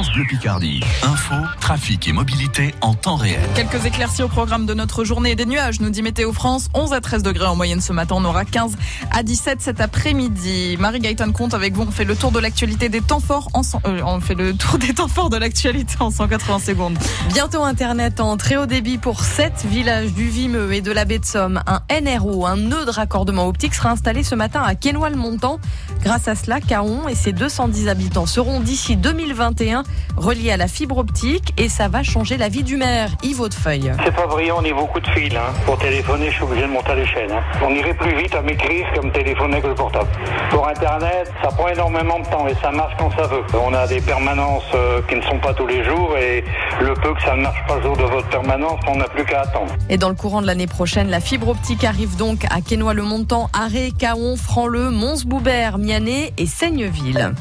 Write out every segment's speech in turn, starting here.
France Bleu Picardie. Info, trafic et mobilité en temps réel. Quelques éclaircies au programme de notre journée des nuages, nous dit Météo France. 11 à 13 degrés en moyenne ce matin. On aura 15 à 17 cet après-midi. Marie-Gaëtan Comte avec vous. On fait le tour de l'actualité des temps forts. En, euh, on fait le tour des temps forts de l'actualité en 180 secondes. Bientôt Internet en très haut débit pour 7 villages du Vimeux et de la baie de Somme. Un NRO, un nœud de raccordement optique, sera installé ce matin à Quesnoy-le-Montant. Grâce à cela, Caon et ses 210 habitants seront d'ici 2021 reliés à la fibre optique et ça va changer la vie du maire, Yves Hautefeuille. C'est pas brillant au niveau coup de fil. Hein. Pour téléphoner, je suis obligé de monter à l'échelle. Hein. On irait plus vite à m'écrire comme téléphoner avec le portable. Pour Internet, ça prend énormément de temps et ça marche quand ça veut. On a des permanences euh, qui ne sont pas tous les jours et le peu que ça ne marche pas le jour de votre permanence, on n'a plus qu'à attendre. Et dans le courant de l'année prochaine, la fibre optique arrive donc à Quesnoy-le-Montant, Arré, Caon, Franleux, Mons-Boubert, Mianet et Seigneville.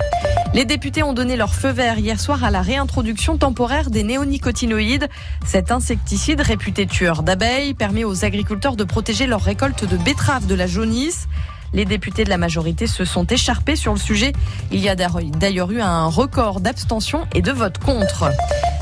Les députés ont donné leur feu vert hier soir à la réintroduction temporaire des néonicotinoïdes. Cet insecticide réputé tueur d'abeilles permet aux agriculteurs de protéger leur récolte de betteraves de la jaunisse. Les députés de la majorité se sont écharpés sur le sujet. Il y a d'ailleurs eu un record d'abstention et de vote contre.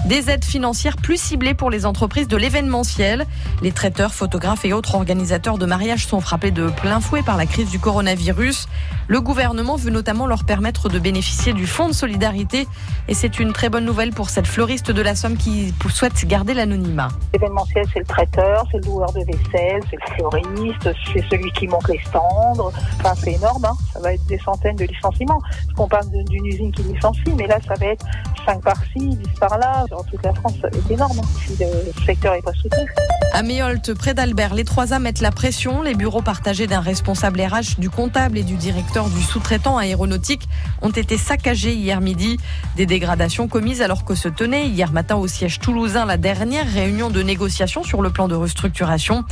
Des aides financières plus ciblées pour les entreprises de l'événementiel. Les traiteurs, photographes et autres organisateurs de mariage sont frappés de plein fouet par la crise du coronavirus. Le gouvernement veut notamment leur permettre de bénéficier du fonds de solidarité. Et c'est une très bonne nouvelle pour cette fleuriste de la Somme qui souhaite garder l'anonymat. L'événementiel, c'est le traiteur, c'est le loueur de vaisselle, c'est le fleuriste, c'est celui qui monte les stands. Enfin, c'est énorme, hein. ça va être des centaines de licenciements. Parce qu'on parle d'une usine qui licencie, mais là, ça va être 5 par-ci, 10 par-là. Dans toute la France, c'est énorme hein, si le secteur n'est pas soutenu. À Méholt, près d'Albert, les trois A mettent la pression. Les bureaux partagés d'un responsable RH, du comptable et du directeur du sous-traitant aéronautique ont été saccagés hier midi. Des dégradations commises alors que se tenait hier matin au siège toulousain la dernière réunion de négociation sur le plan de restructuration.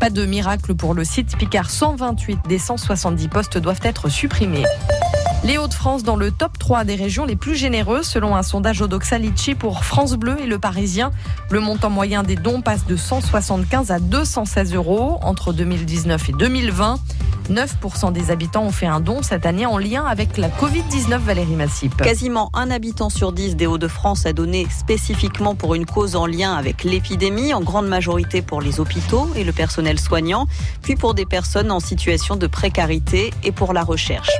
Pas de miracle pour le site Picard 128 des 170 postes doivent être supprimés. Les Hauts-de-France dans le top 3 des régions les plus généreuses selon un sondage Odoxa Litchi pour France Bleu et Le Parisien. Le montant moyen des dons passe de 175 à 216 euros entre 2019 et 2020. 9% des habitants ont fait un don cette année en lien avec la Covid-19, Valérie Massip. Quasiment un habitant sur 10 des Hauts-de-France a donné spécifiquement pour une cause en lien avec l'épidémie, en grande majorité pour les hôpitaux et le personnel soignant, puis pour des personnes en situation de précarité et pour la recherche.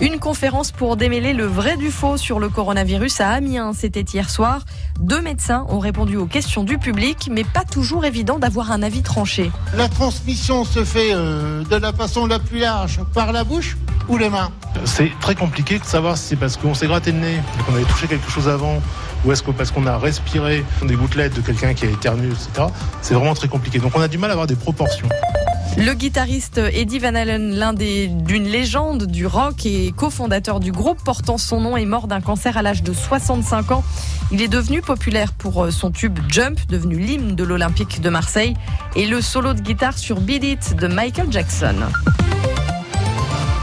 Une conférence pour démêler le vrai du faux sur le coronavirus à Amiens. C'était hier soir. Deux médecins ont répondu aux questions du public, mais pas toujours évident d'avoir un avis tranché. La transmission se fait euh, de la façon la plus large par la bouche ou les mains C'est très compliqué de savoir si c'est parce qu'on s'est gratté le nez, qu'on avait touché quelque chose avant, ou est-ce que parce qu'on a respiré des gouttelettes de quelqu'un qui a éternué, etc. C'est vraiment très compliqué. Donc on a du mal à avoir des proportions. Le guitariste Eddie Van Halen, l'un des d'une légende du rock et cofondateur du groupe portant son nom, est mort d'un cancer à l'âge de 65 ans. Il est devenu populaire pour son tube Jump, devenu l'hymne de l'Olympique de Marseille, et le solo de guitare sur Beat It de Michael Jackson.